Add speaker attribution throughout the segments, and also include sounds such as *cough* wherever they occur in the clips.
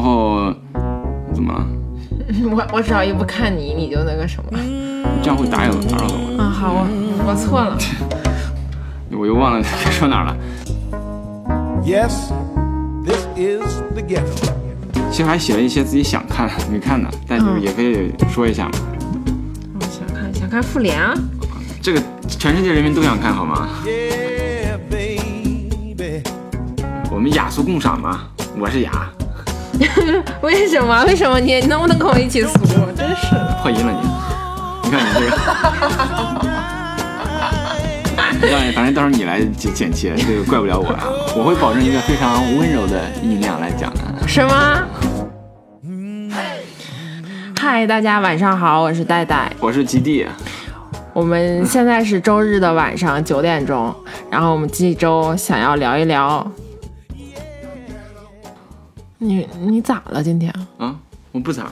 Speaker 1: 然后怎么了？*laughs*
Speaker 2: 我我只要一不看你，你就那个什么。
Speaker 1: 这样会打扰打扰到我。
Speaker 2: 啊，好，我我错了。*laughs*
Speaker 1: 我又忘了该说哪儿了。
Speaker 3: Yes, this is the ghetto.
Speaker 1: 其实还写了一些自己想看没看的，但就是
Speaker 2: 嗯
Speaker 1: 也可以说一下嘛。
Speaker 2: 我想看想看复联啊，
Speaker 1: 这个全世界人民都想看好吗
Speaker 3: ？Yeah, baby.
Speaker 1: 我们雅俗共赏嘛。我是雅，*laughs*
Speaker 2: 为什么？为什么你你能不能跟我一起俗？真是的。
Speaker 1: 破音了你。你看你这个。让反正到时候你来剪剪切，这个怪不了我啊！我会保证一个非常温柔的音量来讲的。
Speaker 2: 什么？嗨，大家晚上好，我是戴戴。
Speaker 1: 我是基地，
Speaker 2: 我们现在是周日的晚上九点钟，然后我们这周想要聊一聊。你你咋了？今天
Speaker 1: 啊，我不咋，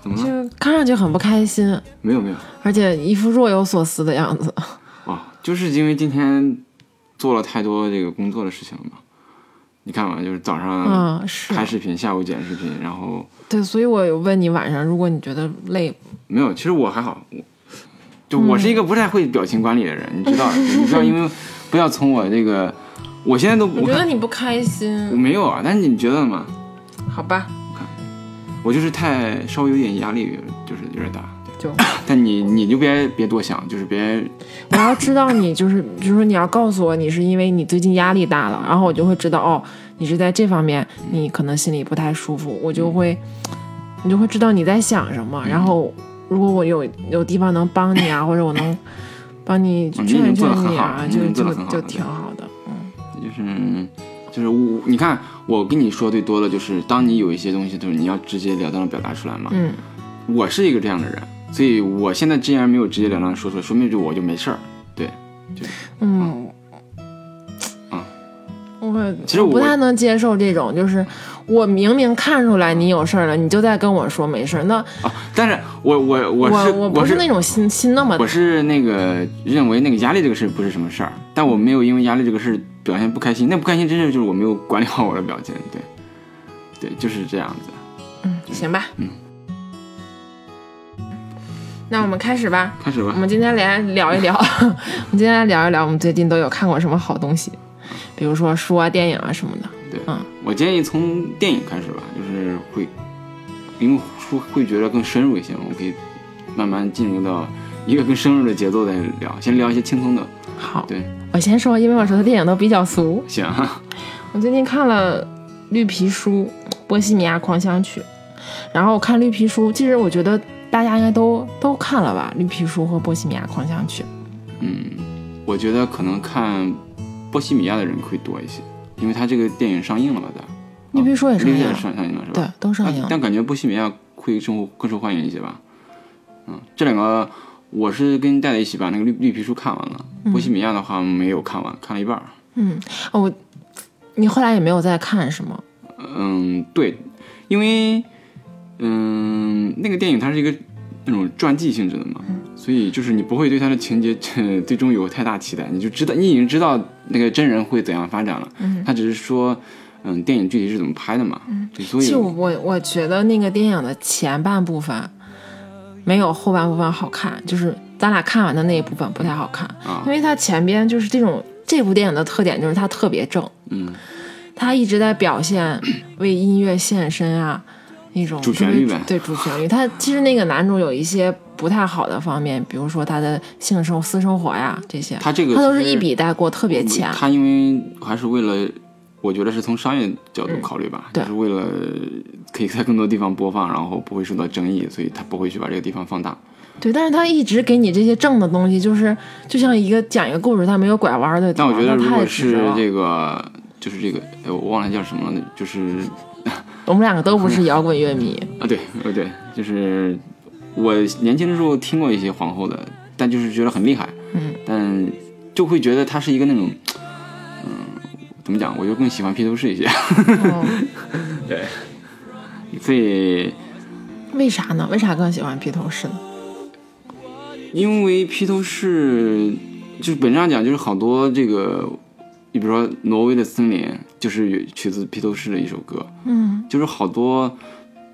Speaker 1: 怎么了？
Speaker 2: 就看上去很不开心，
Speaker 1: 没有没有，
Speaker 2: 而且一副若有所思的样子。
Speaker 1: 啊，*laughs* 就是因为今天做了太多这个工作的事情了嘛。你看嘛，就是早上拍视频，下午剪视频，然后
Speaker 2: 对，所以我有问你晚上，如果你觉得累，
Speaker 1: 没有，其实我还好，我就我是一个不太会表情管理的人，你知道，你知道因为不要从我这个，我现在都
Speaker 2: 我
Speaker 1: 我
Speaker 2: 觉得你不开心
Speaker 1: 我
Speaker 2: 心，
Speaker 1: 没有啊，但是你觉得吗？
Speaker 2: 好吧？
Speaker 1: 我就是太稍微有点压力，就是有点大。
Speaker 2: 就 *coughs*
Speaker 1: 但你你就别别多想，就是别 *coughs*
Speaker 2: 我要知道你就是，就是说你要告诉我你是因为你最近压力大了，然后我就会知道哦，你是在这方面你可能心里不太舒服，我就会，你就会知道你在想什么，然后如果我有有地方能帮你啊，或者我能帮你劝劝你啊，就就就挺好的。
Speaker 1: 嗯就是就是我，你看我跟你说最多的就是，当你有一些东西，就是你要直截了当的表达出来嘛。
Speaker 2: 嗯，
Speaker 1: 我是一个这样的人，所以我现在既然没有直截了当的说出来，说明就我就没事儿。对，
Speaker 2: 嗯，
Speaker 1: 啊。
Speaker 2: 我
Speaker 1: 其实我
Speaker 2: 我不太能接受这种，就是我明明看出来你有事儿了，你就在跟我说没事儿，那
Speaker 1: 啊，但是我我我是
Speaker 2: 我不
Speaker 1: 是
Speaker 2: 那种心心那么
Speaker 1: 我是那个认为那个压力这个事不是什么事儿，但我没有因为压力这个事表现不开心，那不开心真是就是我没有管理好我的表现，对，对，就是这样子。
Speaker 2: 嗯，行吧，
Speaker 1: 嗯，
Speaker 2: 那我们开始吧。
Speaker 1: 开始吧。
Speaker 2: 我，们今天来聊一聊，*laughs* 我们今天来聊一聊我们最近都有看过什么好东西，比如说书啊、电影啊什么的。
Speaker 1: 对，
Speaker 2: 嗯。
Speaker 1: 我建议从电影开始吧，就是会，因为书会觉得更深入一些，我们可以慢慢进入到一个更深入的节奏再聊，先聊一些轻松的，
Speaker 2: 好，
Speaker 1: 对，
Speaker 2: 我先说，因为我说的电影都比较俗。
Speaker 1: 行，
Speaker 2: 我最近看了《绿皮书》《波西米亚狂想曲》，然后我看《绿皮书》，其实我觉得大家应该都都看了吧，《绿皮书》和《波西米亚狂想曲》。
Speaker 1: 嗯，我觉得可能看《波西米亚》的人会多一些，因为他这个电影上映了吧？的，
Speaker 2: 绿皮书也上映了
Speaker 1: 上上映了是吧？
Speaker 2: 对，都上映
Speaker 1: 但
Speaker 2: 了。
Speaker 1: 但感觉波西米亚会受更受欢迎一些吧？嗯，这两个我是跟戴戴一起把那个绿绿皮书看完了，波西米亚的话没有看完，看了一半嗯。
Speaker 2: 哦，我你后来也没有再看是吗？
Speaker 1: 嗯，对，因为嗯，那个电影它是一个那种传记性质的嘛，所以就是你不会对它的情节呃 *laughs* 最终有太大期待，你就知道你已经知道那个真人会怎样发展了，嗯，他只是说嗯电影具体是怎么拍的嘛，对，所以
Speaker 2: 就我我觉得那个电影的前半部分没有后半部分好看，就是咱俩看完的那一部分不太好看，
Speaker 1: 啊。
Speaker 2: 因为它前边就是这种这部电影的特点就是它特别正，
Speaker 1: 嗯，
Speaker 2: 它一直在表现为音乐献身啊一种
Speaker 1: 主旋律呗。
Speaker 2: 对主旋律。它其实那个男主有一些不太好的方面，比如说他的性生私生活呀这些，
Speaker 1: 他这个
Speaker 2: 他都是一笔带过，特别浅。
Speaker 1: 他因为还是为了，我觉得是从商业角度考虑吧，
Speaker 2: 对
Speaker 1: 就是为了可以在更多地方播放，然后不会受到争议，所以他不会去把这个地方放大。
Speaker 2: 对，但是他一直给你这些正的东西，就是就像一个讲一个故事，他没有拐弯的。
Speaker 1: 但我觉得，如果是这个，就是这个，哎，我忘了叫什么了，就是 *laughs*
Speaker 2: 我们两个都不是摇滚乐迷，*laughs*
Speaker 1: 啊，对，呃，对，就是我年轻的时候听过一些皇后的，但就是觉得很厉害，
Speaker 2: 嗯，
Speaker 1: 但就会觉得他是一个那种，嗯，怎么讲？我就更喜欢披头士一些，
Speaker 2: 哦 *laughs*
Speaker 1: 对，所以
Speaker 2: 为啥呢？为啥更喜欢披头士呢？
Speaker 1: 因为披头士就是本质上讲，就是好多这个你比如说《挪威的森林》，就是有取自披头士的一首歌，
Speaker 2: 嗯
Speaker 1: 就是好多，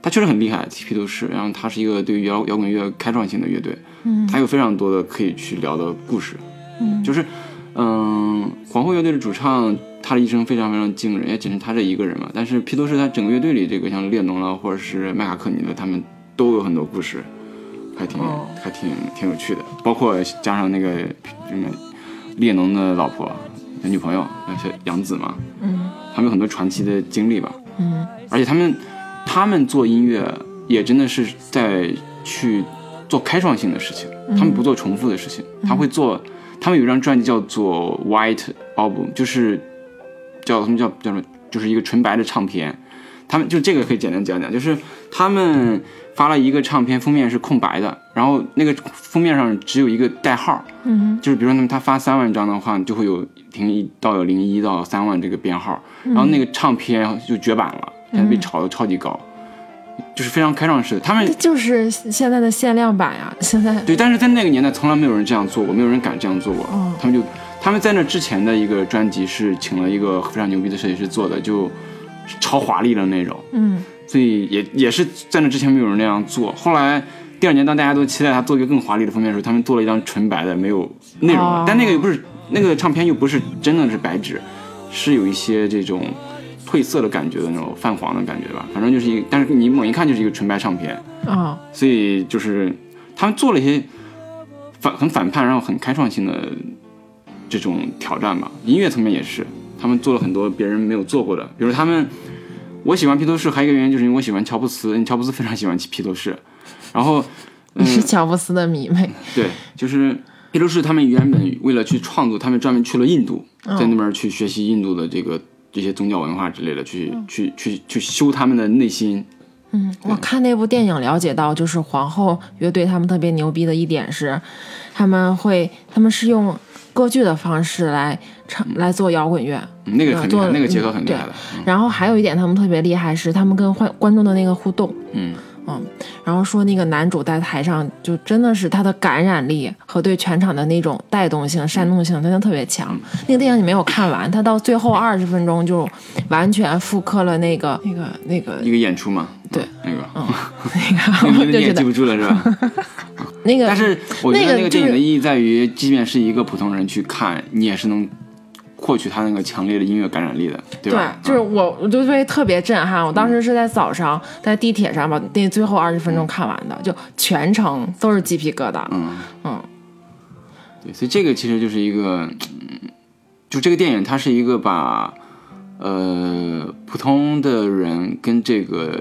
Speaker 1: 他确实很厉害，披头士，然后他是一个对于摇摇滚乐开创性的乐队，
Speaker 2: 嗯
Speaker 1: 他有非常多的可以去聊的故事，
Speaker 2: 嗯
Speaker 1: 就是，嗯，皇后乐队的主唱，他的一生非常非常惊人，也仅是他这一个人嘛。但是披头士他整个乐队里，这个像列侬了，或者是麦卡克尼的，他们都有很多故事，还挺、
Speaker 2: 哦
Speaker 1: 还挺挺有趣的。包括加上那个什么列侬的老婆、女朋友，小杨子嘛，
Speaker 2: 嗯
Speaker 1: 他们有很多传奇的经历吧。
Speaker 2: 嗯
Speaker 1: 而且他们他们做音乐也真的是在去做开创性的事情，他们不做重复的事情，他会做。他们有一张专辑叫做 White Album，就是叫他们叫叫什么，就是一个纯白的唱片。他们就这个可以简单讲讲，就是他们发了一个唱片，封面是空白的，然后那个封面上只有一个代号，
Speaker 2: 嗯
Speaker 1: 就是比如说他们他发三万张的话，就会有零一到有零一到三万这个编号，然后那个唱片就绝版了，现在被炒得超级高，就是非常开创式的。他们
Speaker 2: 就是现在的限量版呀，现在
Speaker 1: 对，但是在那个年代从来没有人这样做过，没有人敢这样做过。
Speaker 2: 哦
Speaker 1: 他们就他们在那之前的一个专辑是请了一个非常牛逼的设计师做的，就超华丽的那种，
Speaker 2: 嗯
Speaker 1: 所以也也是在那之前没有人那样做。后来第二年当大家都期待他做一个更华丽的封面的时候，他们做了一张纯白的没有内容的，
Speaker 2: 哦
Speaker 1: 但那个又不是那个唱片又不是真的是白纸，是有一些这种褪色的感觉的那种泛黄的感觉吧。反正就是一个，但是你猛一看就是一个纯白唱片。
Speaker 2: 哦
Speaker 1: 所以就是他们做了一些反很反叛，然后很开创性的这种挑战吧。音乐层面也是，他们做了很多别人没有做过的，比如他们，我喜欢披头士，还有一个原因就是因为我喜欢乔布斯，因为乔布斯非常喜欢披头士，*laughs* 然后
Speaker 2: 你是乔布斯的迷妹，
Speaker 1: 对，就是披头士他们原本为了去创作，他们专门去了印度，
Speaker 2: 嗯
Speaker 1: 在那边去学习印度的这个这些宗教文化之类的，去去去去修他们的内心。
Speaker 2: 嗯，我看那部电影了解到，就是皇后乐队他们特别牛逼的一点是，他们会他们是用歌剧的方式来唱来做摇滚乐，
Speaker 1: 嗯那个很厉害，
Speaker 2: 做
Speaker 1: 那个结合很厉害的。嗯。
Speaker 2: 然后还有一点他们特别厉害是他们跟观观众的那个互动，
Speaker 1: 嗯，
Speaker 2: 然后说那个男主在台上就真的是他的感染力和对全场的那种带动性、煽动性真的特别强。那个电影你没有看完，他到最后二十分钟就完全复刻了那个那个那个
Speaker 1: 一个演出嘛，
Speaker 2: 对 *laughs*
Speaker 1: 那个。
Speaker 2: 那
Speaker 1: 那
Speaker 2: 个，
Speaker 1: 你也记不住了是吧？*laughs*
Speaker 2: 那个
Speaker 1: 但是我觉得那个电影的意义在于，即便是一个普通人去看，你也是能获取他那个强烈的音乐感染力的，对吧？
Speaker 2: 对就是
Speaker 1: 嗯
Speaker 2: 我，我就会特别震撼。我当时是在早上在地铁上把那最后二十分钟看完的，就全程都是鸡皮疙瘩。
Speaker 1: 嗯
Speaker 2: 嗯
Speaker 1: 对，所以这个其实就是一个，嗯，就这个电影它是一个把呃普通的人跟这个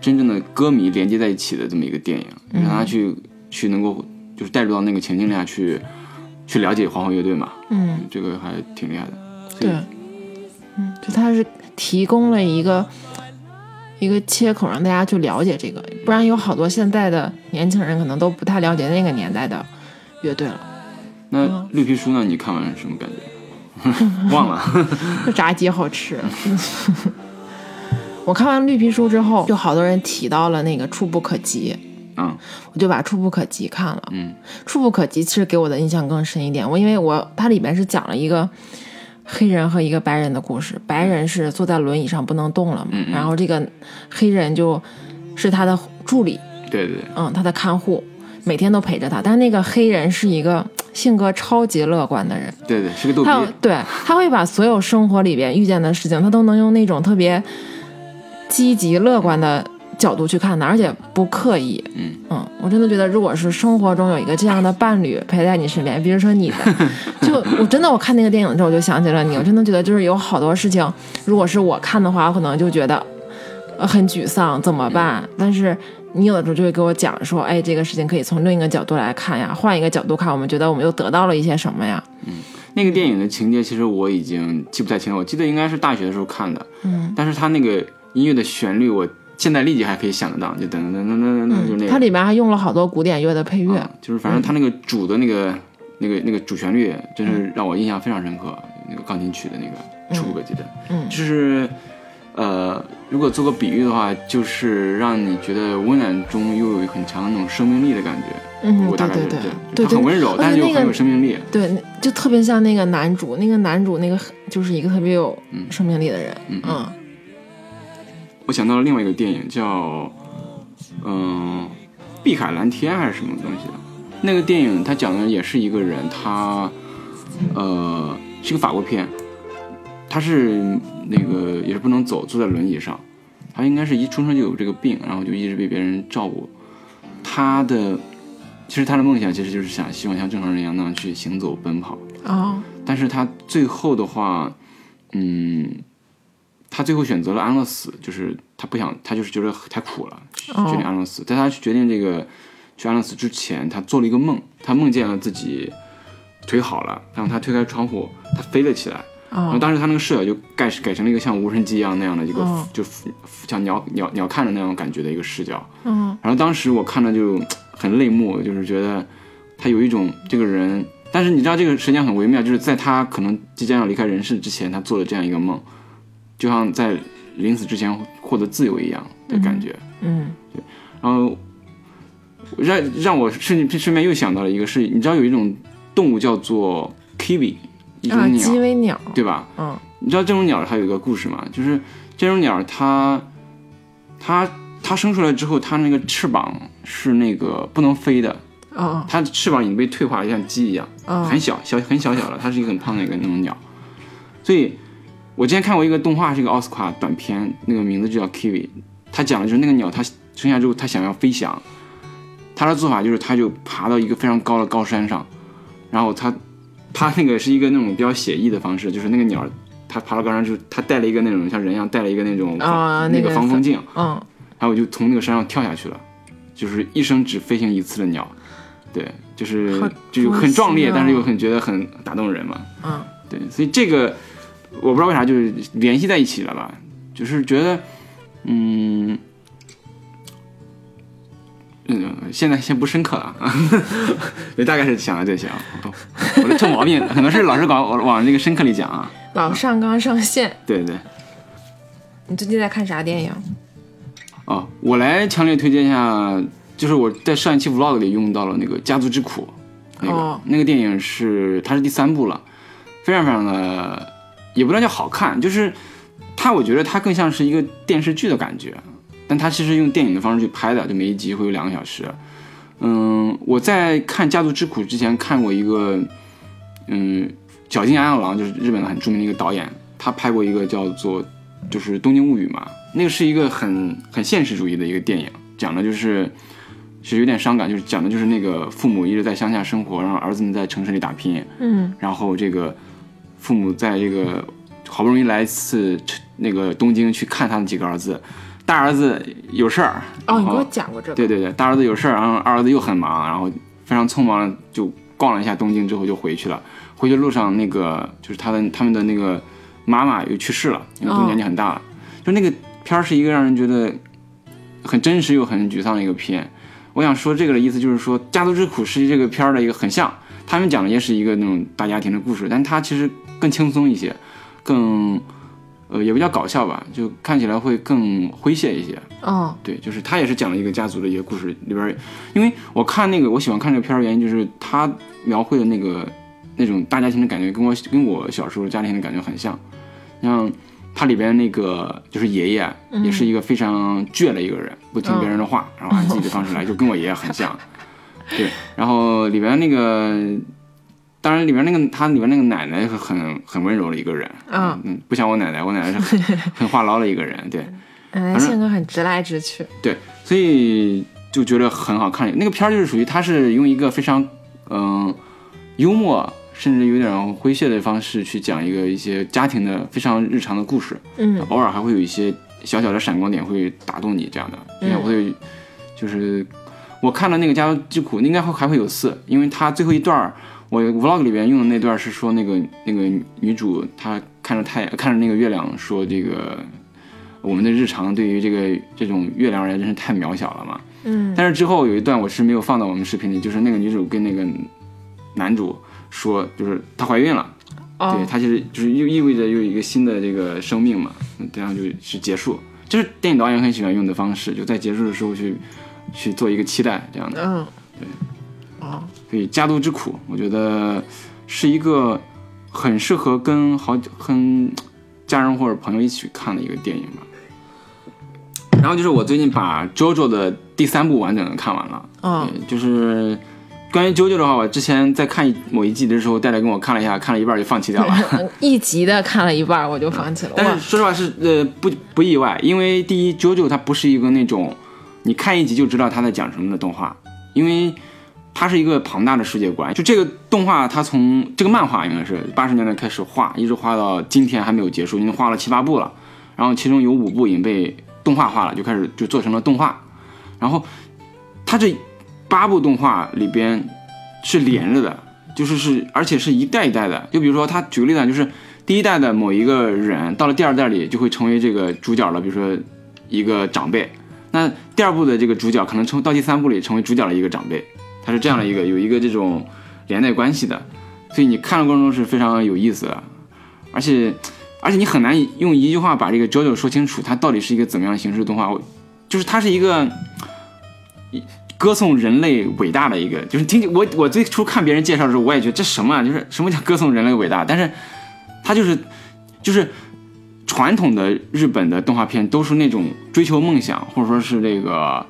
Speaker 1: 真正的歌迷连接在一起的这么一个电影，让他去去能够就是带入到那个情境下去去了解皇后乐队嘛，
Speaker 2: 嗯，
Speaker 1: 这个还挺厉害的。
Speaker 2: 对，嗯，就他是提供了一个一个切口，让大家去了解这个，不然有好多现在的年轻人可能都不太了解那个年代的乐队了。
Speaker 1: 那绿皮书呢？你看完什么感觉？*laughs* 忘了。*laughs*
Speaker 2: 这炸鸡好吃。*laughs* 我看完绿皮书之后，就好多人提到了那个《触不可及》，
Speaker 1: 嗯
Speaker 2: 我就把《触不可及》看了。
Speaker 1: 嗯《
Speaker 2: 触不可及》其实给我的印象更深一点，我因为我它里面是讲了一个黑人和一个白人的故事，白人是坐在轮椅上不能动了嘛，
Speaker 1: 嗯嗯。
Speaker 2: 然后这个黑人就是他的助理，
Speaker 1: 对对。对，
Speaker 2: 嗯，他的看护，每天都陪着他，但那个黑人是一个性格超级乐观的人。
Speaker 1: 对对，是个逗逼。
Speaker 2: 他。有对他会把所有生活里边遇见的事情，他都能用那种特别积极乐观的角度去看的，而且不刻意。
Speaker 1: 嗯嗯
Speaker 2: 我真的觉得，如果是生活中有一个这样的伴侣陪在你身边，比如说你的，*laughs* 就我真的我看那个电影之后，我就想起了你。我真的觉得，就是有好多事情，如果是我看的话，我可能就觉得呃很沮丧，怎么办？但是你有的时候就会给我讲说，哎，这个事情可以从另一个角度来看呀，换一个角度看，我们觉得我们又得到了一些什么呀？
Speaker 1: 嗯那个电影的情节其实我已经记不太清了，我记得应该是大学的时候看的。
Speaker 2: 嗯。
Speaker 1: 但是他那个音乐的旋律，我现在立即还可以想得到，就噔噔噔噔噔噔，就那个。
Speaker 2: 它里面还用了好多古典乐的配乐。
Speaker 1: 啊就是反正它那个主的那个、那个那个主旋律，真是让我印象非常深刻。那个钢琴曲的那个触不可及的，
Speaker 2: 嗯
Speaker 1: 就是呃，如果做个比喻的话，就是让你觉得温暖中又有很强的那种生命力的感觉。
Speaker 2: 嗯，
Speaker 1: 我大概
Speaker 2: 对对
Speaker 1: 是这样
Speaker 2: 对对，
Speaker 1: 很温柔，但是又很有生命力。
Speaker 2: 对，就特别像那个男主，那个男主那个就是一个特别有生命力的人，
Speaker 1: 嗯
Speaker 2: 嗯
Speaker 1: 我想到了另外一个电影叫，嗯、碧海蓝天还是什么东西的。那个电影它讲的也是一个人，他呃是个法国片，他是那个也是不能走，坐在轮椅上。他应该是一出生就有这个病，然后就一直被别人照顾。他的其实他的梦想其实就是想希望像正常人一样那样去行走奔跑。
Speaker 2: 哦
Speaker 1: 但是他最后的话，嗯，他最后选择了安乐死，就是他不想，他就是觉得太苦了，
Speaker 2: 哦
Speaker 1: 决定安乐死。在他决定这个去安乐死之前，他做了一个梦，他梦见了自己腿好了，然后他推开窗户，他飞了起来。然后
Speaker 2: 哦
Speaker 1: 当时他那个视角就改改成了一个像无人机一样那样的一个，
Speaker 2: 哦
Speaker 1: 就像鸟鸟鸟看的那种感觉的一个视角。
Speaker 2: 嗯
Speaker 1: 然后当时我看了就很泪目，就是觉得他有一种这个人，但是你知道这个时间很微妙，就是在他可能即将要离开人世之前，他做了这样一个梦，就像在临死之前获得自由一样的感觉。
Speaker 2: 嗯对
Speaker 1: 然后让让我顺顺便又想到了一个是，你知道有一种动物叫做 kiwi，一
Speaker 2: 啊，
Speaker 1: 种鸟，
Speaker 2: 鸡尾鸟，
Speaker 1: 对吧？
Speaker 2: 嗯
Speaker 1: 你知道这种鸟它有一个故事吗？就是这种鸟它它它生出来之后，它那个翅膀是那个不能飞的，
Speaker 2: 哦
Speaker 1: 它的翅膀已经被退化了，像鸡一样，
Speaker 2: 哦
Speaker 1: 很小小很小小的，它是一个很胖的一个那种鸟。所以我之前看过一个动画，是一个奥斯卡短片，那个名字就叫 Kiwi，他讲的就是那个鸟它生下之后它想要飞翔，它的做法就是它就爬到一个非常高的高山上，然后它它那个是一个那种比较写意的方式，就是那个鸟。它爬到高山之后，它带了一个那种像人一样带了一个那种那
Speaker 2: 个
Speaker 1: 防风镜，
Speaker 2: 嗯。
Speaker 1: 然后我就从那个山上跳下去了，就是一生只飞行一次的鸟，对，就是
Speaker 2: 好
Speaker 1: 就很壮烈，但是又很觉得很打动人嘛，
Speaker 2: 嗯。
Speaker 1: 对，所以这个我不知道为啥就是联系在一起了吧，就是觉得，嗯。嗯，现在先不深刻了啊，*laughs* 对，大概是想了这些啊。我的臭毛病，可能是老是搞往往这个深刻里讲啊。
Speaker 2: 老上纲上线。
Speaker 1: 对对，
Speaker 2: 你最近在看啥电影？
Speaker 1: 哦，我来强烈推荐一下，就是我在上一期 vlog 里用到了那个《家族之苦》，那个、
Speaker 2: 哦
Speaker 1: 那个电影是它是第三部了，非常非常的，也不能叫好看，就是它我觉得它更像是一个电视剧的感觉，但它其实用电影的方式去拍的，就每一集会有两个小时。嗯，我在看《家族之苦》之前看过一个，嗯，小津安二郎就是日本的很著名的一个导演，他拍过一个叫做就是《东京物语》嘛，那个是一个很很现实主义的一个电影，讲的就是其实有点伤感，就是讲的就是那个父母一直在乡下生活，然后儿子们在城市里打拼，
Speaker 2: 嗯
Speaker 1: 然后这个父母在这个好不容易来一次那个东京去看他们几个儿子，大儿子有事儿，
Speaker 2: 哦，你给我讲过这个。
Speaker 1: 对对对，大儿子有事儿，然后二儿子又很忙，然后非常匆忙就逛了一下东京之后就回去了。回去路上那个就是他的他们的那个妈妈又去世了，因为年纪很大了。就那个片儿是一个让人觉得很真实又很沮丧的一个片。我想说这个的意思就是说，《家族之苦》是这个片儿的一个很像，他们讲的也是一个那种大家庭的故事，但它其实更轻松一些，更呃也不叫搞笑吧，就看起来会更诙谐一些。
Speaker 2: 哦
Speaker 1: 对，就是他也是讲了一个家族的一个故事里边儿，因为我看那个我喜欢看这个片儿，原因就是他描绘的那个那种大家庭的感觉，跟我跟我小时候家庭的感觉很像。像他里边那个就是爷爷，也是一个非常倔的一个人，不听别人的话，然后按自己的方式来，就跟我爷爷很像。对，然后里边那个，当然里面那个他里面那个奶奶是很很温柔的一个人，
Speaker 2: 嗯
Speaker 1: 嗯，不像我奶奶，我奶奶是很 *laughs* 很话唠的一个人，对。
Speaker 2: 嗯，
Speaker 1: 正
Speaker 2: 性格很直来直去。
Speaker 1: 对，所以就觉得很好看。那个片儿就是属于他是用一个非常嗯、幽默，甚至有点诙谐的方式去讲一个一些家庭的非常日常的故事，
Speaker 2: 嗯
Speaker 1: 偶尔还会有一些小小的闪光点会打动你这样的。应该会就是我看了那个《家族之苦》，应该会还会有四，因为它最后一段儿。我 vlog 里边用的那段是说那个那个女主她看着太看着那个月亮说这个我们的日常对于这个这种月亮而言真是太渺小了嘛。
Speaker 2: 嗯
Speaker 1: 但是之后有一段我是没有放到我们视频里，就是那个女主跟那个男主说，就是她怀孕了，对
Speaker 2: 哦
Speaker 1: 她其实就是又意味着又一个新的这个生命嘛，这样就是结束。就是电影导演很喜欢用的方式，就在结束的时候去去做一个期待这样的。
Speaker 2: 嗯，对哦，
Speaker 1: 所以《家族之苦》，我觉得是一个很适合跟好跟家人或者朋友一起看的一个电影吧。然后就是我最近把《JoJo》的第三部完整的看完了。
Speaker 2: 嗯
Speaker 1: 对，就是关于《JoJo》的话，我之前在看某一季的时候，戴戴跟我看了一下，看了一半就放弃掉了。*laughs*
Speaker 2: 一集的看了一半我就放弃了。哇
Speaker 1: 但是说实话是呃不不意外，因为第一，JoJo 它不是一个那种你看一集就知道它在讲什么的动画，因为它是一个庞大的世界观。就这个动画，它从这个漫画应该是八十年代开始画，一直画到今天还没有结束，已经画了七八部了。然后其中有五部已经被动画化了，就开始就做成了动画。然后它这八部动画里边是连着的，就是是而且是一代一代的。就比如说他举个例子啊，就是第一代的某一个人到了第二代里就会成为这个主角了，比如说一个长辈。那第二部的这个主角可能成到第三部里成为主角的一个长辈，它是这样的一个有一个这种连带关系的，所以你看的过程中是非常有意思的，而且而且你很难用一句话把这个 JoJo 说清楚，它到底是一个怎么样形式的动画，就是它是一个歌颂人类伟大的一个，就是听我我最初看别人介绍的时候，我也觉得这什么啊，就是什么叫歌颂人类伟大？但是它就是就是传统的日本的动画片都是那种追求梦想，或者说是这个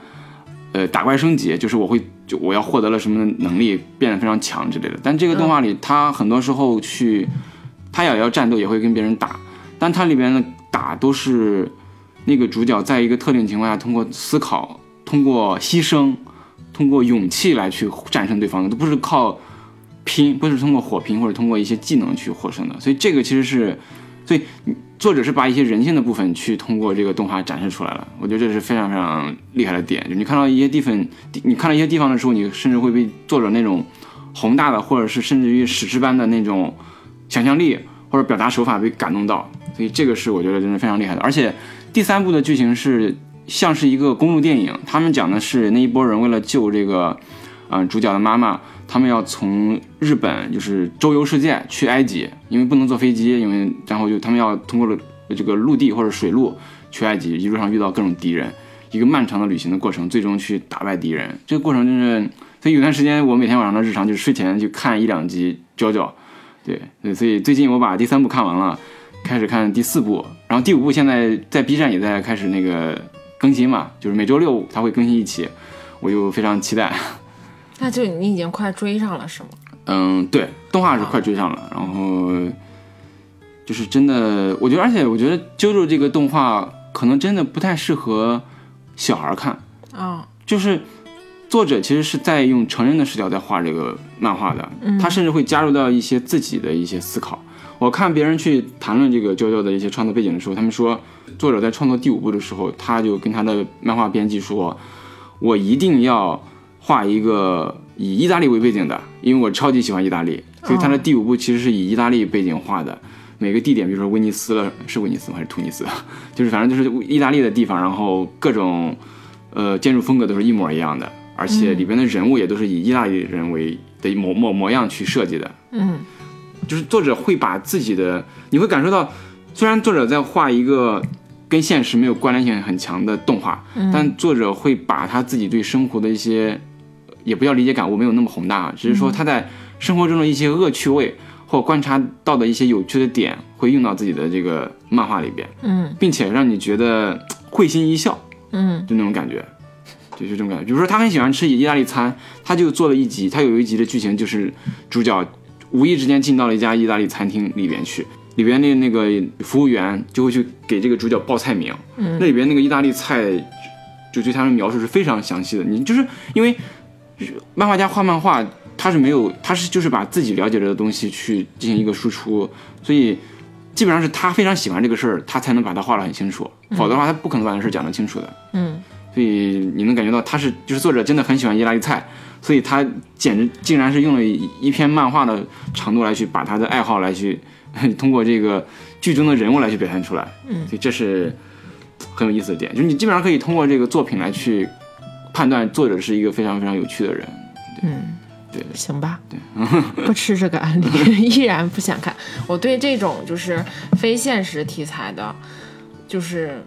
Speaker 1: 呃打怪升级，就是我会就我要获得了什么能力变得非常强之类的。但这个动画里，他很多时候去他也要战斗，也会跟别人打，但他里边的打都是那个主角在一个特定情况下通过思考、通过牺牲、通过勇气来去战胜对方的，都不是靠拼，不是通过火拼或者通过一些技能去获胜的。所以这个其实是，所以作者是把一些人性的部分去通过这个动画展示出来了。我觉得这是非常非常厉害的点，就你看到一些地方，你看到一些地方的时候，你甚至会被作者那种宏大的，或者是甚至于史诗般的那种想象力或者表达手法被感动到。所以这个是我觉得真的非常厉害的。而且第三部的剧情是像是一个公路电影，他们讲的是那一波人为了救这个，嗯、主角的妈妈，他们要从日本就是周游世界去埃及，因为不能坐飞机，因为然后就他们要通过了这个陆地或者水路去埃及，一路上遇到各种敌人，一个漫长的旅行的过程，最终去打败敌人。这个过程真是，所以有段时间我每天晚上的日常就是睡前就看一两集《JoJo》，对对，所以最近我把第三部看完了，开始看第四部，然后第五部现在在 B 站也在开始那个更新嘛，就是每周六它会更新一期，我就非常期待。
Speaker 2: 那就你已经快追上了是吗？
Speaker 1: 嗯，对，动画是快追上了，然后就是真的，我觉得，而且我觉得《JoJo》这个动画可能真的不太适合小孩看，
Speaker 2: 啊、
Speaker 1: 就是作者其实是在用成人的视角在画这个漫画的，他甚至会加入到一些自己的一些思考。我看别人去谈论这个 JoJo 的一些创作背景的时候，他们说作者在创作第五部的时候，他就跟他的漫画编辑说：“我一定要画一个以意大利为背景的，因为我超级喜欢意大利，所以他的第五部其实是以意大利背景画的。每个地点，比如说威尼斯了，是威尼斯吗还是突尼斯？*laughs* 就是反正就是意大利的地方，然后各种呃建筑风格都是一模一样的，而且里边的人物也都是以意大利人为的模模模样去设计的。
Speaker 2: 嗯，
Speaker 1: 就是作者会把自己的，你会感受到，虽然作者在画一个跟现实没有关联性很强的动画，但作者会把他自己对生活的一些，也不叫理解感悟没有那么宏大，只是说他在生活中的一些恶趣味或观察到的一些有趣的点，会用到自己的这个漫画里边，
Speaker 2: 嗯，
Speaker 1: 并且让你觉得会心一笑，
Speaker 2: 嗯，
Speaker 1: 就那种感觉。就是这种感觉，比如说他很喜欢吃意大利餐，他就做了一集，他有一集的剧情就是主角无意之间进到了一家意大利餐厅里边去，里边的那个服务员就会去给这个主角报菜名，嗯，那里边那个意大利菜就对他们描述是非常详细的。你就是因为漫画家画漫画，他是没有，他是就是把自己了解的东西去进行一个输出，所以基本上是他非常喜欢这个事儿，他才能把它画得很清楚，否则的话他不可能把这事儿讲得清楚的。
Speaker 2: 嗯，
Speaker 1: 所以你能感觉到他是就是作者真的很喜欢意大利菜，所以他简直竟然是用了一一篇漫画的长度来去把他的爱好来去通过这个剧中的人物来去表现出来。嗯，所以这是很有意思的点，就是你基本上可以通过这个作品来去判断作者是一个非常非常有趣的人。
Speaker 2: 嗯，对行吧，对 *laughs* 不吃这个案例，*laughs* 依然不想看。我对这种就是非现实题材的，就是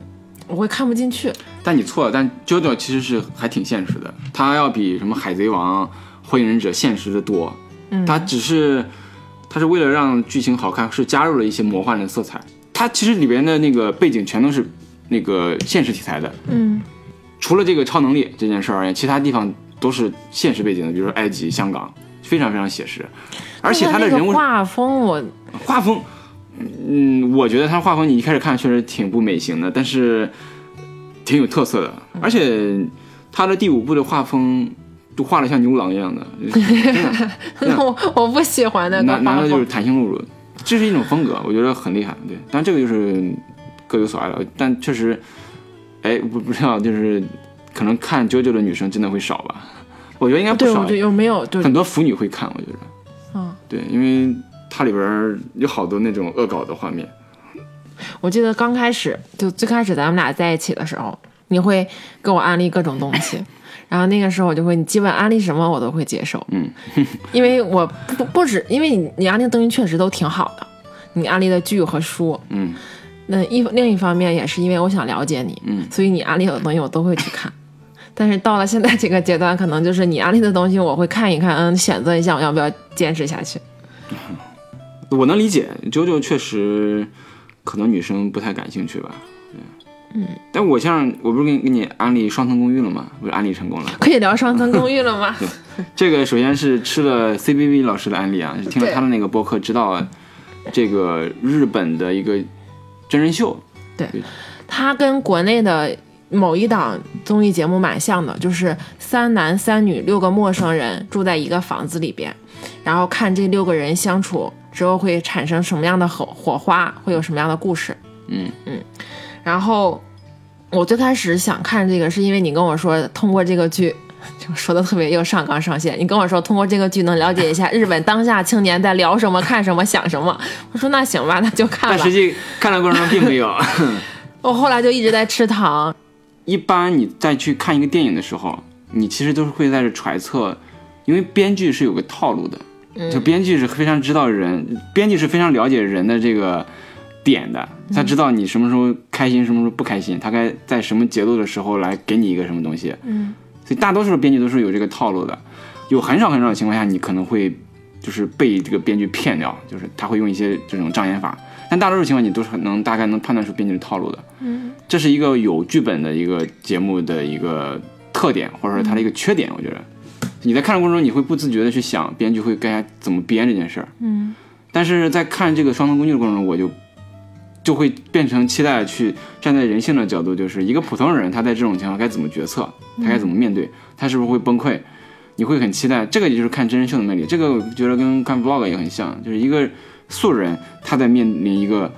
Speaker 2: 我会看不进去。
Speaker 1: 但你错了，但 JoJo 其实是还挺现实的，它要比什么海贼王、火影忍者现实的多。
Speaker 2: 嗯
Speaker 1: 它只是它是为了让剧情好看，是加入了一些魔幻的色彩。它其实里边的那个背景全都是那个现实题材的，
Speaker 2: 嗯
Speaker 1: 除了这个超能力这件事儿而言，其他地方都是现实背景的，比如说埃及、香港，非常非常写实。而且他的人物
Speaker 2: 画风我，
Speaker 1: 画风，嗯，我觉得他画风你一开始看确实挺不美型的，但是挺有特色的，而且他的第五部的画风都画的像牛郎一样的，
Speaker 2: 我 *laughs* 我不喜欢那个
Speaker 1: 难难道就是
Speaker 2: 风。
Speaker 1: 弹性露露？这是一种风格，我觉得很厉害。对，但这个就是各有所爱了，但确实，哎，不不知道，就是可能看九九的女生真的会少吧？我觉得应该不，少
Speaker 2: 我觉，得有没有对
Speaker 1: 很多腐女会看，我觉得。
Speaker 2: 嗯，
Speaker 1: 对，因为它里边有好多那种恶搞的画面。
Speaker 2: 我记得刚开始就最开始咱们俩在一起的时候，你会给我安利各种东西，*laughs* 然后那个时候我就会，你基本安利什么我都会接受，
Speaker 1: 嗯，
Speaker 2: 因为我不不止，因为你你安利的东西确实都挺好的，你安利的剧和书，
Speaker 1: 嗯
Speaker 2: 那一另一方面也是因为我想了解你，
Speaker 1: 嗯
Speaker 2: 所以你安利的东西我都会去看。但是到了现在这个阶段，可能就是你安利的东西，我会看一看，嗯，选择一下我要不要坚持下去。
Speaker 1: 我能理解，九九确实可能女生不太感兴趣吧。对嗯，但我像我不是给你给你安利双层公寓了吗？不是安利成功了。
Speaker 2: 可以聊双层公寓了吗？*laughs*
Speaker 1: 对这个首先是吃了 CBV 老师的安利啊，*laughs* 听了他的那个播客，知道这个日本的一个真人秀。
Speaker 2: 对它跟国内的某一档综艺节目蛮像的，就是三男三女六个陌生人住在一个房子里边，然后看这六个人相处之后会产生什么样的火火花，会有什么样的故事。
Speaker 1: 嗯
Speaker 2: 嗯，然后我最开始想看这个，是因为你跟我说通过这个剧。就 *laughs* 说的特别又上纲上线，你跟我说通过这个剧能了解一下日本当下青年在聊什么、看什么、想什么。我说那行吧，那就看吧
Speaker 1: 但实。际看的过程中并没有。*laughs*
Speaker 2: 我后来就一直在吃糖，
Speaker 1: 一般你再去看一个电影的时候，你其实都是会在这揣测，因为编剧是有个套路的，就编剧是非常知道人，编剧是非常了解人的这个点的，他知道你什么时候开心，什么时候不开心，他该在什么节奏的时候来给你一个什么东西。
Speaker 2: 嗯，
Speaker 1: 所以大多数的编剧都是有这个套路的，有很少很少的情况下，你可能会就是被这个编剧骗掉，就是他会用一些这种障眼法，但大多数情况你都是能大概能判断出编剧的套路的。嗯这是一个有剧本的一个节目的一个特点，或者说它的一个缺点。我觉得你在看的过程中，你会不自觉的去想编剧会该怎么编这件事儿。
Speaker 2: 嗯，
Speaker 1: 但是在看这个双层工具的过程中，我就就会变成期待去站在人性的角度，就是一个普通人他在这种情况该怎么决策，他该怎么面对，他是不是会崩溃？你会很期待，这个也就是看真人秀的魅力。这个我觉得跟看 vlog 也很像，就是一个素人他在面临一个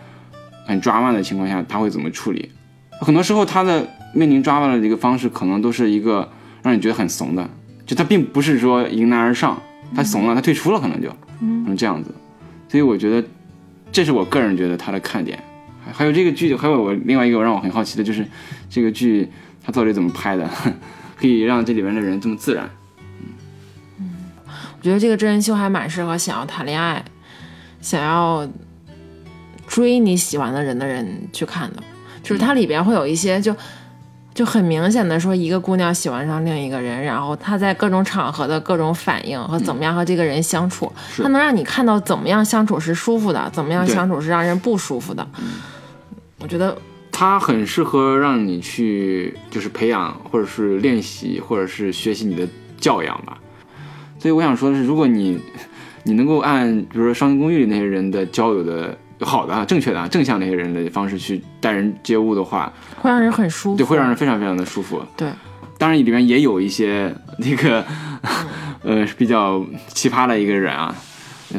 Speaker 1: 很 drama 的情况下，他会怎么处理？很多时候他的面临 drama 的一个方式，可能都是一个让你觉得很怂的，就他并不是说迎难而上，他怂了，他退出了，可能就嗯这样子。所以我觉得这是我个人觉得他的看点。还还有这个剧，还有我另外一个让我很好奇的就是这个剧它到底怎么拍的，*laughs* 可以让这里边的人这么自然。
Speaker 2: 嗯我觉得这个真人秀还蛮适合想要谈恋爱、想要追你喜欢的人的人去看的，就是它里边会有一些就就很明显的说，一个姑娘喜欢上另一个人，然后她在各种场合的各种反应和怎么样和这个人相处，
Speaker 1: 是
Speaker 2: 它能让你看到怎么样相处是舒服的，怎么样相处是让人不舒服的。我觉得
Speaker 1: 它很适合让你去就是培养，或者是练习，或者是学习你的教养吧。所以我想说的是，如果你你能够按比如说《双层公寓》里那些人的交友的好的啊、正确的啊、正向那些人的方式去待人接物的话，
Speaker 2: 会让人很舒服，
Speaker 1: 对，会让人非常非常的舒服。
Speaker 2: 对
Speaker 1: 当然里面也有一些那个 *laughs* 呃比较奇葩的一个人啊，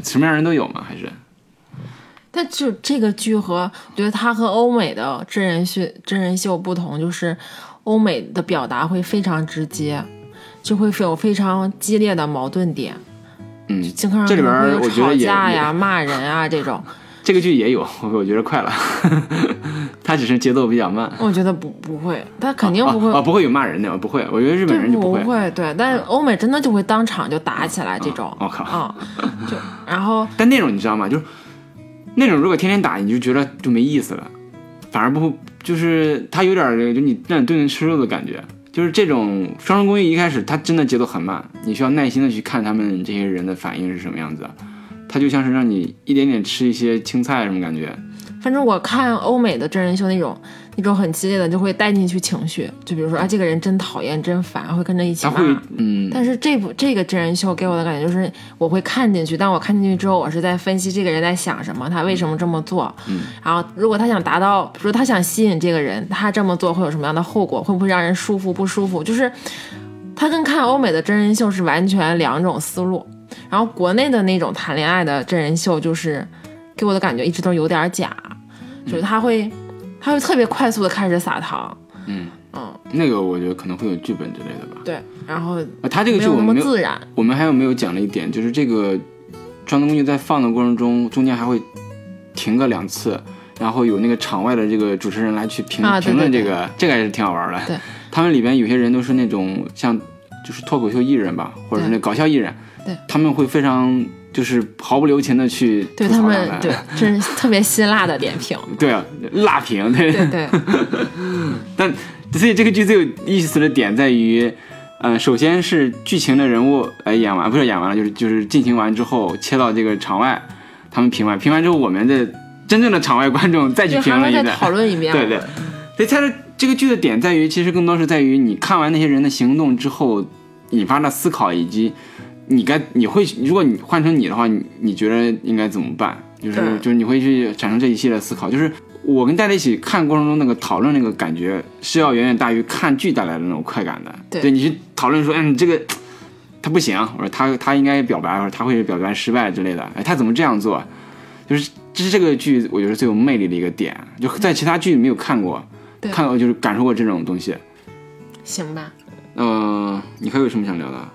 Speaker 1: 什么样人都有嘛，还是
Speaker 2: 但就这个剧和我觉得它和欧美的真人秀真人秀不同，就是欧美的表达会非常直接，就会有非常激烈的矛盾点，
Speaker 1: 嗯，
Speaker 2: 经常
Speaker 1: 这里边我觉得吵
Speaker 2: 架呀、骂人啊这种。
Speaker 1: 这个剧也有，我我觉得快了，*laughs* 他只是节奏比较慢。
Speaker 2: 我觉得不不会，他肯定不会。
Speaker 1: 啊啊，不会有骂人的，不会。我觉得日本人就会。
Speaker 2: 会，对，但是欧美真的就会当场就打起来这种，
Speaker 1: 我靠
Speaker 2: 啊、就然后
Speaker 1: 但那种你知道吗？就是那种如果天天打，你就觉得就没意思了，反而不就是它有点就你让你顿顿吃肉的感觉。就是这种《双人公寓》一开始它真的节奏很慢，你需要耐心的去看他们这些人的反应是什么样子。它就像是让你一点点吃一些青菜什么感觉。
Speaker 2: 反正我看欧美的真人秀那种那种很激烈的，就会带进去情绪，就比如说啊，这个人真讨厌，真烦，会跟着一起骂。
Speaker 1: 会嗯，
Speaker 2: 但是这部这个真人秀给我的感觉就是，我会看进去，但我看进去之后，我是在分析这个人在想什么，他为什么这么做。
Speaker 1: 嗯，
Speaker 2: 然后如果他想达到，比如说他想吸引这个人，他这么做会有什么样的后果？会不会让人舒服不舒服？就是他跟看欧美的真人秀是完全两种思路。然后国内的那种谈恋爱的真人秀，就是给我的感觉一直都有点假，就是他会他会特别快速的开始撒糖，
Speaker 1: 嗯
Speaker 2: 嗯，
Speaker 1: 那个我觉得可能会有剧本之类的吧。
Speaker 2: 对，然后
Speaker 1: 啊，它这个剧我们没有，
Speaker 2: 么自然。
Speaker 1: 我们还有没有讲了一点，就是这个《双城公寓》在放的过程中，中间还会停个两次，然后有那个场外的这个主持人来去评、
Speaker 2: 啊
Speaker 1: 评论
Speaker 2: 对
Speaker 1: 这个，这个还是挺好玩的。
Speaker 2: 对，
Speaker 1: 他们里边有些人都是那种像就是脱口秀艺人吧，或者是那搞笑艺人，
Speaker 2: 对，
Speaker 1: 他们会非常就是毫不留情的去
Speaker 2: 对他们对，*laughs* 真是特别辛辣的点评。*laughs*
Speaker 1: 对啊，辣评，对
Speaker 2: 对对，*laughs*
Speaker 1: 但所以这个剧最有意思的点在于，嗯、首先是剧情的人物呃演完，不是演完了，就是就是进行完之后切到这个场外，他们评完，评完之后，我们的真正的场外观众再去评论一遍，
Speaker 2: 讨论一遍。
Speaker 1: 对对。所以它的这个剧的点在于，其实更多是在于你看完那些人的行动之后引发的思考，以及你该你会，如果你换成你的话，你你觉得应该怎么办？就是就是你会去产生这一系列思考。就是我跟大家一起看过程中那个讨论那个感觉，是要远远大于看剧带来的那种快感的。
Speaker 2: 对
Speaker 1: 你去讨论说，嗯，你这个他不行，我说他他应该表白，或者他会表白失败之类的，哎，他怎么这样做？就是这是这个剧我觉得最有魅力的一个点，就在其他剧没有看过，
Speaker 2: 对
Speaker 1: 看到就是感受过这种东西。
Speaker 2: 行吧。
Speaker 1: 呃，你还有什么想聊的？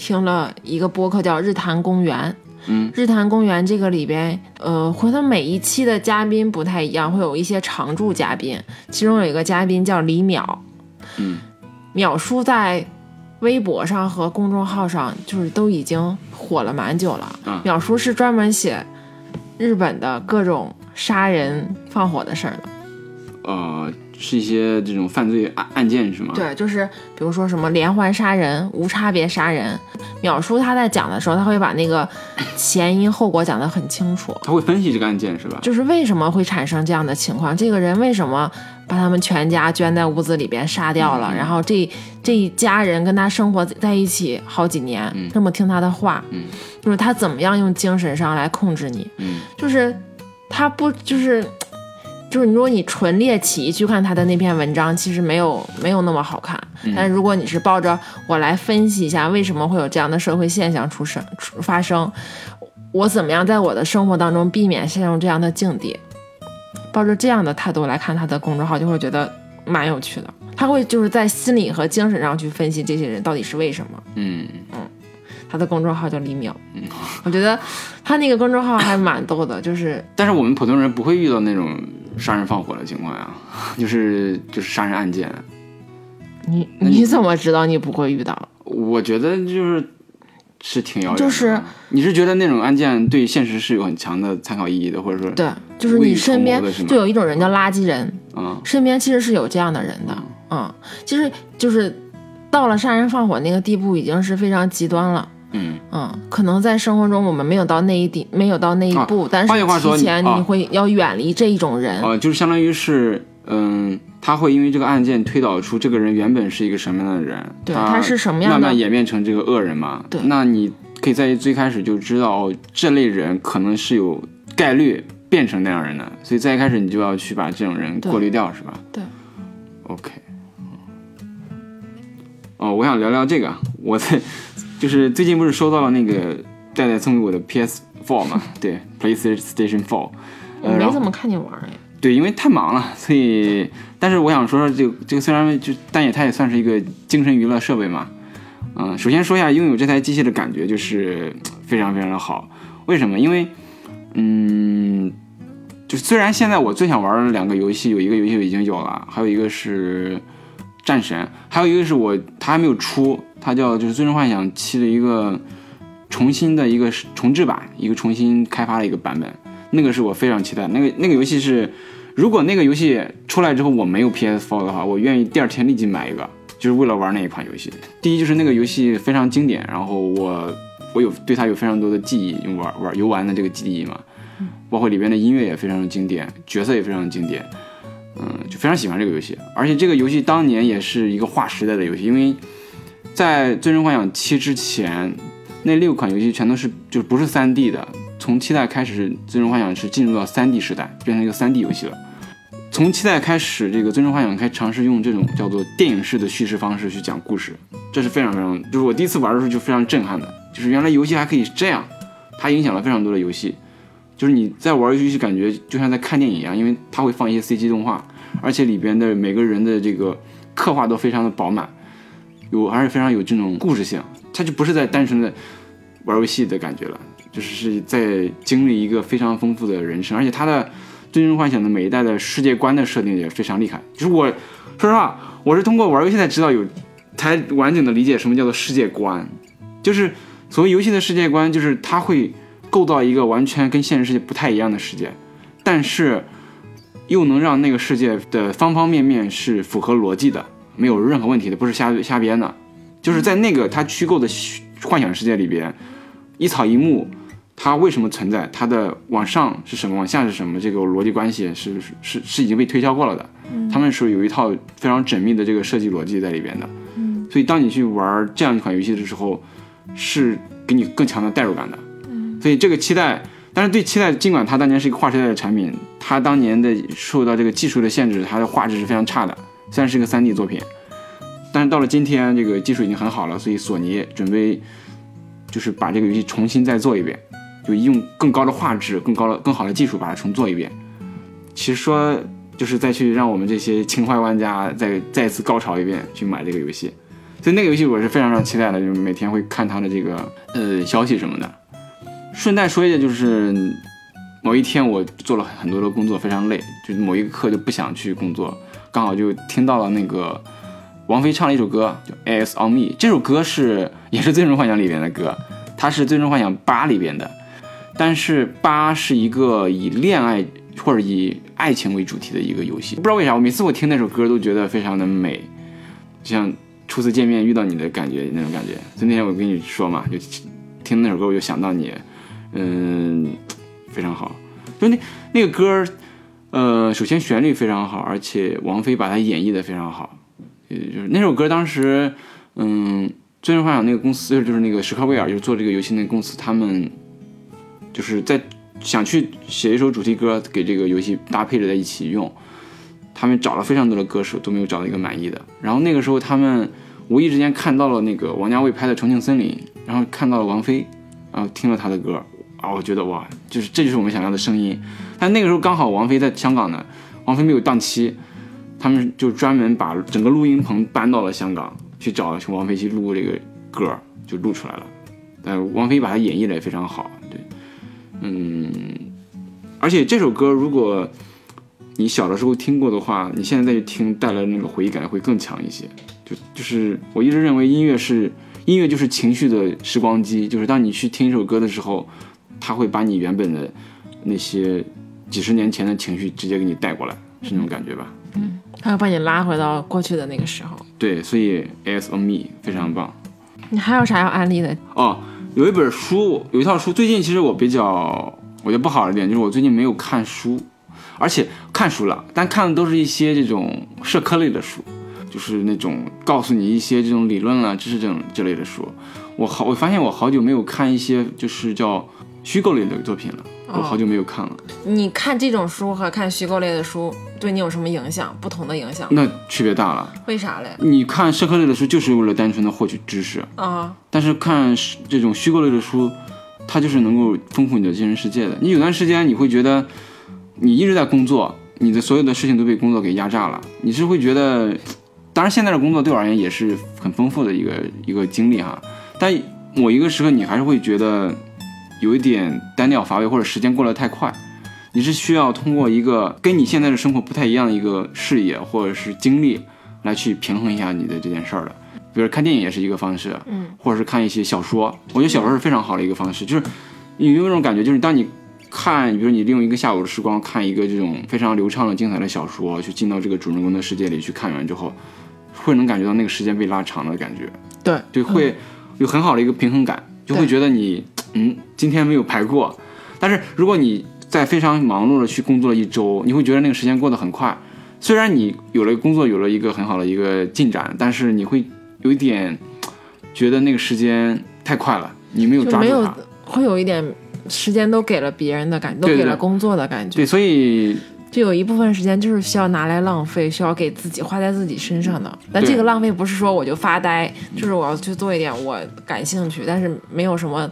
Speaker 2: 听了一个播客叫《日坛公园》，
Speaker 1: 嗯，
Speaker 2: 日坛公园这个里边，呃，回头每一期的嘉宾不太一样，会有一些常驻嘉宾，其中有一个嘉宾叫李淼，
Speaker 1: 嗯，
Speaker 2: 淼叔在微博上和公众号上就是都已经火了蛮久了。
Speaker 1: 嗯
Speaker 2: 淼叔是专门写日本的各种杀人放火的事儿的。
Speaker 1: 呃，是一些这种犯罪案案件是吗？，
Speaker 2: 对，就是比如说什么连环杀人、无差别杀人，淼叔他在讲的时候，他会把那个前因后果讲得很清楚，
Speaker 1: 他会分析这个案件是吧？
Speaker 2: 就是为什么会产生这样的情况，这个人为什么把他们全家圈在屋子里边杀掉了，
Speaker 1: 嗯
Speaker 2: 然后这这一家人跟他生活在一起好几年，
Speaker 1: 嗯
Speaker 2: 这么听他的话，
Speaker 1: 嗯
Speaker 2: 就是他怎么样用精神上来控制你，
Speaker 1: 嗯
Speaker 2: 就是他不就是。就是如果你纯猎奇去看他的那篇文章，其实没有没有那么好看。
Speaker 1: 嗯
Speaker 2: 但是如果你是抱着我来分析一下为什么会有这样的社会现象出生出发生，我怎么样在我的生活当中避免陷入这样的境地，抱着这样的态度来看他的公众号，就会觉得蛮有趣的。他会就是在心理和精神上去分析这些人到底是为什么。
Speaker 1: 嗯嗯，
Speaker 2: 他的公众号叫李淼，我觉得他那个公众号还蛮逗的，就是 *coughs*
Speaker 1: 但是我们普通人不会遇到那种杀人放火的情况呀，就是就是杀人案件。
Speaker 2: 你你怎么知道你不会遇到？
Speaker 1: 我觉得就是是挺遥远的。
Speaker 2: 就是
Speaker 1: 你是觉得那种案件对现实是有很强的参考意义的，或者说，
Speaker 2: 对，就是你身边就有一种人叫垃圾人，
Speaker 1: 嗯
Speaker 2: 身边其实是有这样的人的，嗯，其实就是到了杀人放火那个地步，已经是非常极端了。
Speaker 1: 嗯，
Speaker 2: 嗯，可能在生活中我们没有到那一地，没有到那一步，但是提前
Speaker 1: 啊
Speaker 2: 你会要远离这一种人。
Speaker 1: 呃，就是相当于是，嗯，他会因为这个案件推导出这个人原本是一个什么样的人，他
Speaker 2: 对他是什么样的
Speaker 1: 慢慢演变成这个恶人嘛。
Speaker 2: 对
Speaker 1: 那你可以在最开始就知道，哦这类人可能是有概率变成那样人的，所以在一开始你就要去把这种人过滤掉，是吧？
Speaker 2: 对。
Speaker 1: OK。哦，我想聊聊这个，我在就是最近不是收到了那个戴戴送给我的 PS4 嘛，*laughs* 对，PlayStation Four
Speaker 2: 我没怎么看你玩儿哎，
Speaker 1: 对，因为太忙了，所以，但是我想说说这个这个虽然就，但也它也算是一个精神娱乐设备嘛。嗯，首先说一下拥有这台机器的感觉，就是非常非常的好。为什么？因为，嗯，就虽然现在我最想玩的两个游戏，有一个游戏已经有了，还有一个是战神，还有一个是我它还没有出，它叫就是《最终幻想七》的一个重新的一个重置版，一个重新开发的一个版本。那个是我非常期待，那个那个游戏是如果那个游戏出来之后我没有 PS4 的话，我愿意第二天立即买一个，就是为了玩那一款游戏。第一就是那个游戏非常经典，然后我我有对它有非常多的记忆，用玩玩游玩的这个记忆嘛，包括里边的音乐也非常的经典，角色也非常的经典，嗯，就非常喜欢这个游戏。而且这个游戏当年也是一个划时代的游戏，因为在《最终幻想七》之前，那六款游戏全都是就不是3 D 的。从七代开始，《最终幻想》是进入到3 D 时代，变成一个3 D 游戏了。从七代开始，这个《最终幻想》开始尝试用这种叫做电影式的叙事方式去讲故事，这是非常非常，就是我第一次玩的时候就非常震撼的，就是原来游戏还可以这样，它影响了非常多的游戏。就是你在玩游戏感觉就像在看电影一样，因为它会放一些 CG 动画，而且里边的每个人的这个刻画都非常的饱满，有而且非常有这种故事性，它就不是在单纯的玩游戏的感觉了，就是是在经历一个非常丰富的人生，而且它的《最终幻想》的每一代的世界观的设定也非常厉害。就是我说实话，我是通过玩游戏才知道有，才完整的理解什么叫做世界观，就是所谓游戏的世界观，就是它会构造一个完全跟现实世界不太一样的世界，但是又能让那个世界的方方面面是符合逻辑的，没有任何问题的，不是瞎瞎编的。就是在那个它虚构的幻想世界里边，一草一木，它为什么存在？它的往上是什么，往下是什么？这个逻辑关系是是是是已经被推敲过了的。他们是有一套非常缜密的这个设计逻辑在里边的。所以当你去玩这样一款游戏的时候，是给你更强的代入感的。所以这个期待，但是对期待，尽管它当年是一个划时代的产品，它当年的受到这个技术的限制，它的画质是非常差的，虽然是个 3D 作品，但是到了今天，这个技术已经很好了，所以索尼准备就是把这个游戏重新再做一遍，就用更高的画质、更高的、更好的技术把它重做一遍。其实说就是再去让我们这些情怀玩家再再次高潮一遍，去买这个游戏。所以那个游戏我是非常非常期待的，就是每天会看它的这个呃消息什么的。顺带说一下，就是某一天我做了很多的工作，非常累，就是某一个课就不想去工作，刚好就听到了那个王菲唱了一首歌，叫《A.S. on Me》。这首歌是也是《最终幻想》里边的歌，它是《最终幻想八》里边的，但是八是一个以恋爱或者以爱情为主题的一个游戏。不知道为啥，我每次我听那首歌都觉得非常的美，就像初次见面遇到你的感觉那种感觉。所以那天我跟你说嘛，就听那首歌我就想到你。嗯，非常好。就那那个歌，呃，首先旋律非常好，而且王菲把它演绎的非常好。呃，就是那首歌当时，嗯，最终幻想那个公司就是那个史克威尔，就是做这个游戏那个公司，他们就是在想去写一首主题歌给这个游戏搭配着在一起用。他们找了非常多的歌手，都没有找到一个满意的。然后那个时候，他们无意之间看到了那个王家卫拍的《重庆森林》，然后看到了王菲，然后听了她的歌。啊，我觉得哇，就是这就是我们想要的声音。但那个时候刚好王菲在香港呢，王菲没有档期，他们就专门把整个录音棚搬到了香港，去找王菲去录这个歌，就录出来了。但王菲把它演绎的也非常好，对，嗯，而且这首歌如果你小的时候听过的话，你现在再去听，带来的那个回忆感会更强一些。就就是我一直认为音乐是音乐就是情绪的时光机，就是当你去听一首歌的时候。他会把你原本的那些几十年前的情绪直接给你带过来，是那种感觉吧？
Speaker 2: 嗯，他会把你拉回到过去的那个时候。
Speaker 1: 对，所以《A.S. on Me》非常棒。
Speaker 2: 你还有啥要安利的？
Speaker 1: 哦，有一本书，有一套书。最近其实我比较我觉得不好的点就是我最近没有看书，而且看书了，但看的都是一些这种社科类的书，就是那种告诉你一些这种理论啊、知识这种之类的书。我好，我发现我好久没有看一些就是叫。虚构类的作品了，我好久没有看了。
Speaker 2: 你看这种书和看虚构类的书对你有什么影响？不同的影响？
Speaker 1: 那区别大了。
Speaker 2: 为啥嘞？
Speaker 1: 你看社科类的书就是为了单纯的获取知识
Speaker 2: 啊，
Speaker 1: 但是看这种虚构类的书，它就是能够丰富你的精神世界的。你有段时间你会觉得你一直在工作，你的所有的事情都被工作给压榨了，你是会觉得，当然现在的工作对我而言也是很丰富的一个一个经历哈，但某一个时刻你还是会觉得。有一点单调乏味，或者时间过得太快，你是需要通过一个跟你现在的生活不太一样的一个视野或者是经历，来去平衡一下你的这件事儿的。比如看电影也是一个方式，
Speaker 2: 嗯，
Speaker 1: 或者是看一些小说，我觉得小说是非常好的一个方式。就是你有一种感觉，就是当你看，比如你利用一个下午的时光看一个这种非常流畅的、精彩的小说，去进到这个主人公的世界里去看完之后，会能感觉到那个时间被拉长的感觉，
Speaker 2: 对，
Speaker 1: 就会有很好的一个平衡感，就会觉得你嗯今天没有排过，但是如果你在非常忙碌的去工作了一周，你会觉得那个时间过得很快。虽然你有了工作，有了一个很好的一个进展，但是你会有一点觉得那个时间太快了，你没有
Speaker 2: 就没有
Speaker 1: 抓住它。
Speaker 2: 会有一点时间都给了别人的感觉，都给了工作的感觉。
Speaker 1: 对，所以
Speaker 2: 就有一部分时间就是需要拿来浪费，需要给自己花在自己身上的。但这个浪费不是说我就发呆，就是我要去做一点我感兴趣，但是没有什么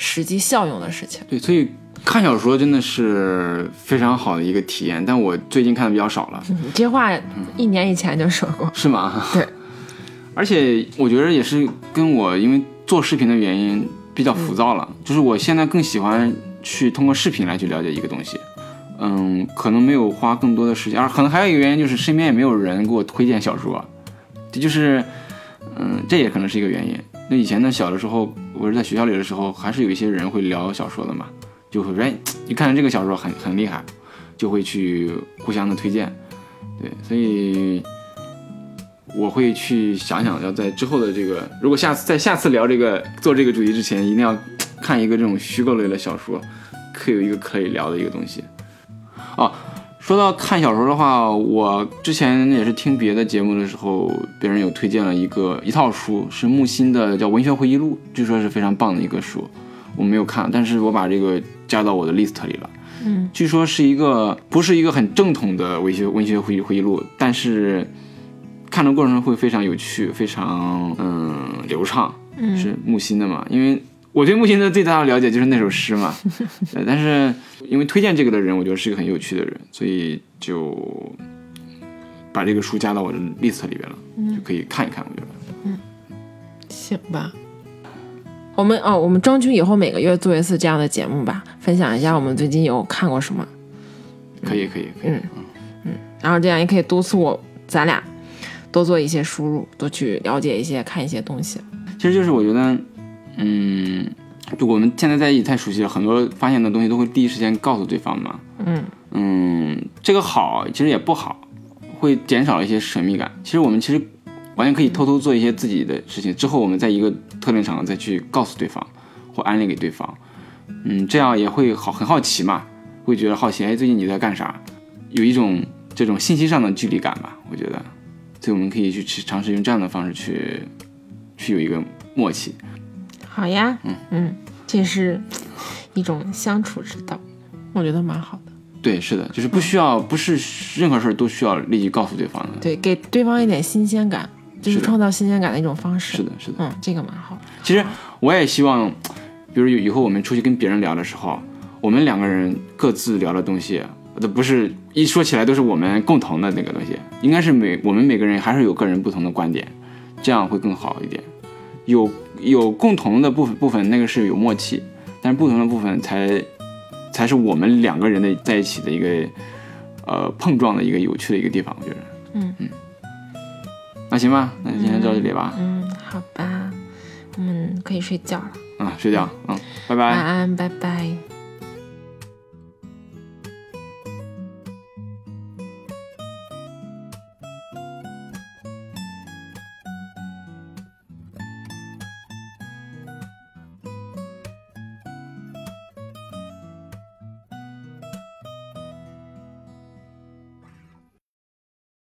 Speaker 2: 实际效用的事情。
Speaker 1: 对，所以看小说真的是非常好的一个体验，但我最近看的比较少了，
Speaker 2: 你这话一年以前就说过，
Speaker 1: 是吗？
Speaker 2: 对。*laughs*
Speaker 1: 而且我觉得也是跟我因为做视频的原因比较浮躁了，就是我现在更喜欢去通过视频来去了解一个东西。嗯，可能没有花更多的时间，而可能还有一个原因就是身边也没有人给我推荐小说，这就是，嗯，这也可能是一个原因。那以前呢，小的时候，我是在学校里的时候，还是有一些人会聊小说的嘛，就会说，哎，你看这个小说很很厉害，就会去互相的推荐，对，所以我会去想想，要在之后的这个，如果下次在下次聊这个做这个主题之前，一定要看一个这种虚构类的小说，可以有一个可以聊的一个东西。哦，说到看小说的话，我之前也是听别的节目的时候，别人有推荐了一个一套书，是木心的叫《文学回忆录》，据说是非常棒的一个书。我没有看，但是我把这个加到我的 list 里了。
Speaker 2: 嗯，
Speaker 1: 据说是一个不是一个很正统的文学文学回忆回忆录，但是看的过程中会非常有趣，非常嗯流畅。
Speaker 2: 嗯
Speaker 1: 是木心的嘛？因为我对木心的最大的了解就是那首诗嘛。*laughs* 呃但是因为推荐这个的人，我觉得是一个很有趣的人，所以就把这个书加到我的 list 里边了，就可以看一看。我觉得嗯
Speaker 2: 行吧。我们哦，我们争取以后每个月做一次这样的节目吧，分享一下我们最近有看过什么，
Speaker 1: 可以，可以，可以。
Speaker 2: 嗯然后这样也可以督促我咱俩多做一些输入，多去了解一些、看一些东西。
Speaker 1: 其实就是我觉得，嗯，就我们现在在一起太熟悉了，很多发现的东西都会第一时间告诉对方嘛。
Speaker 2: 嗯
Speaker 1: 嗯，这个好，其实也不好，会减少一些神秘感。其实我们其实完全可以偷偷做一些自己的事情，之后我们在一个特定场合再去告诉对方或安利给对方。嗯，这样也会好很好奇嘛，会觉得好奇，哎，最近你在干啥？有一种这种信息上的距离感吧，我觉得，所以我们可以去去尝试用这样的方式去去有一个默契。
Speaker 2: 好呀，嗯嗯这是一种相处之道，我觉得蛮好的。
Speaker 1: 对，是的，就是不需要，不是任何事儿都需要立即告诉对方的。
Speaker 2: 对，给对方一点新鲜感，就是创造新鲜感的一种方式。
Speaker 1: 是的，是的。
Speaker 2: 嗯，这个蛮好。
Speaker 1: 其实我也希望，比如以后我们出去跟别人聊的时候，我们两个人各自聊的东西，都不是一说起来都是我们共同的那个东西，应该是每我们每个人还是有个人不同的观点，这样会更好一点。有有共同的部分部分，那个是有默契，但是不同的部分才才是我们两个人的在一起的一个呃碰撞的一个有趣的一个地方，我觉得。
Speaker 2: 嗯
Speaker 1: 嗯。那行吧，那今天到这里吧。
Speaker 2: 嗯，好吧，我们可以睡觉了。
Speaker 1: 啊，睡觉，嗯，拜拜。
Speaker 2: 晚安，拜拜。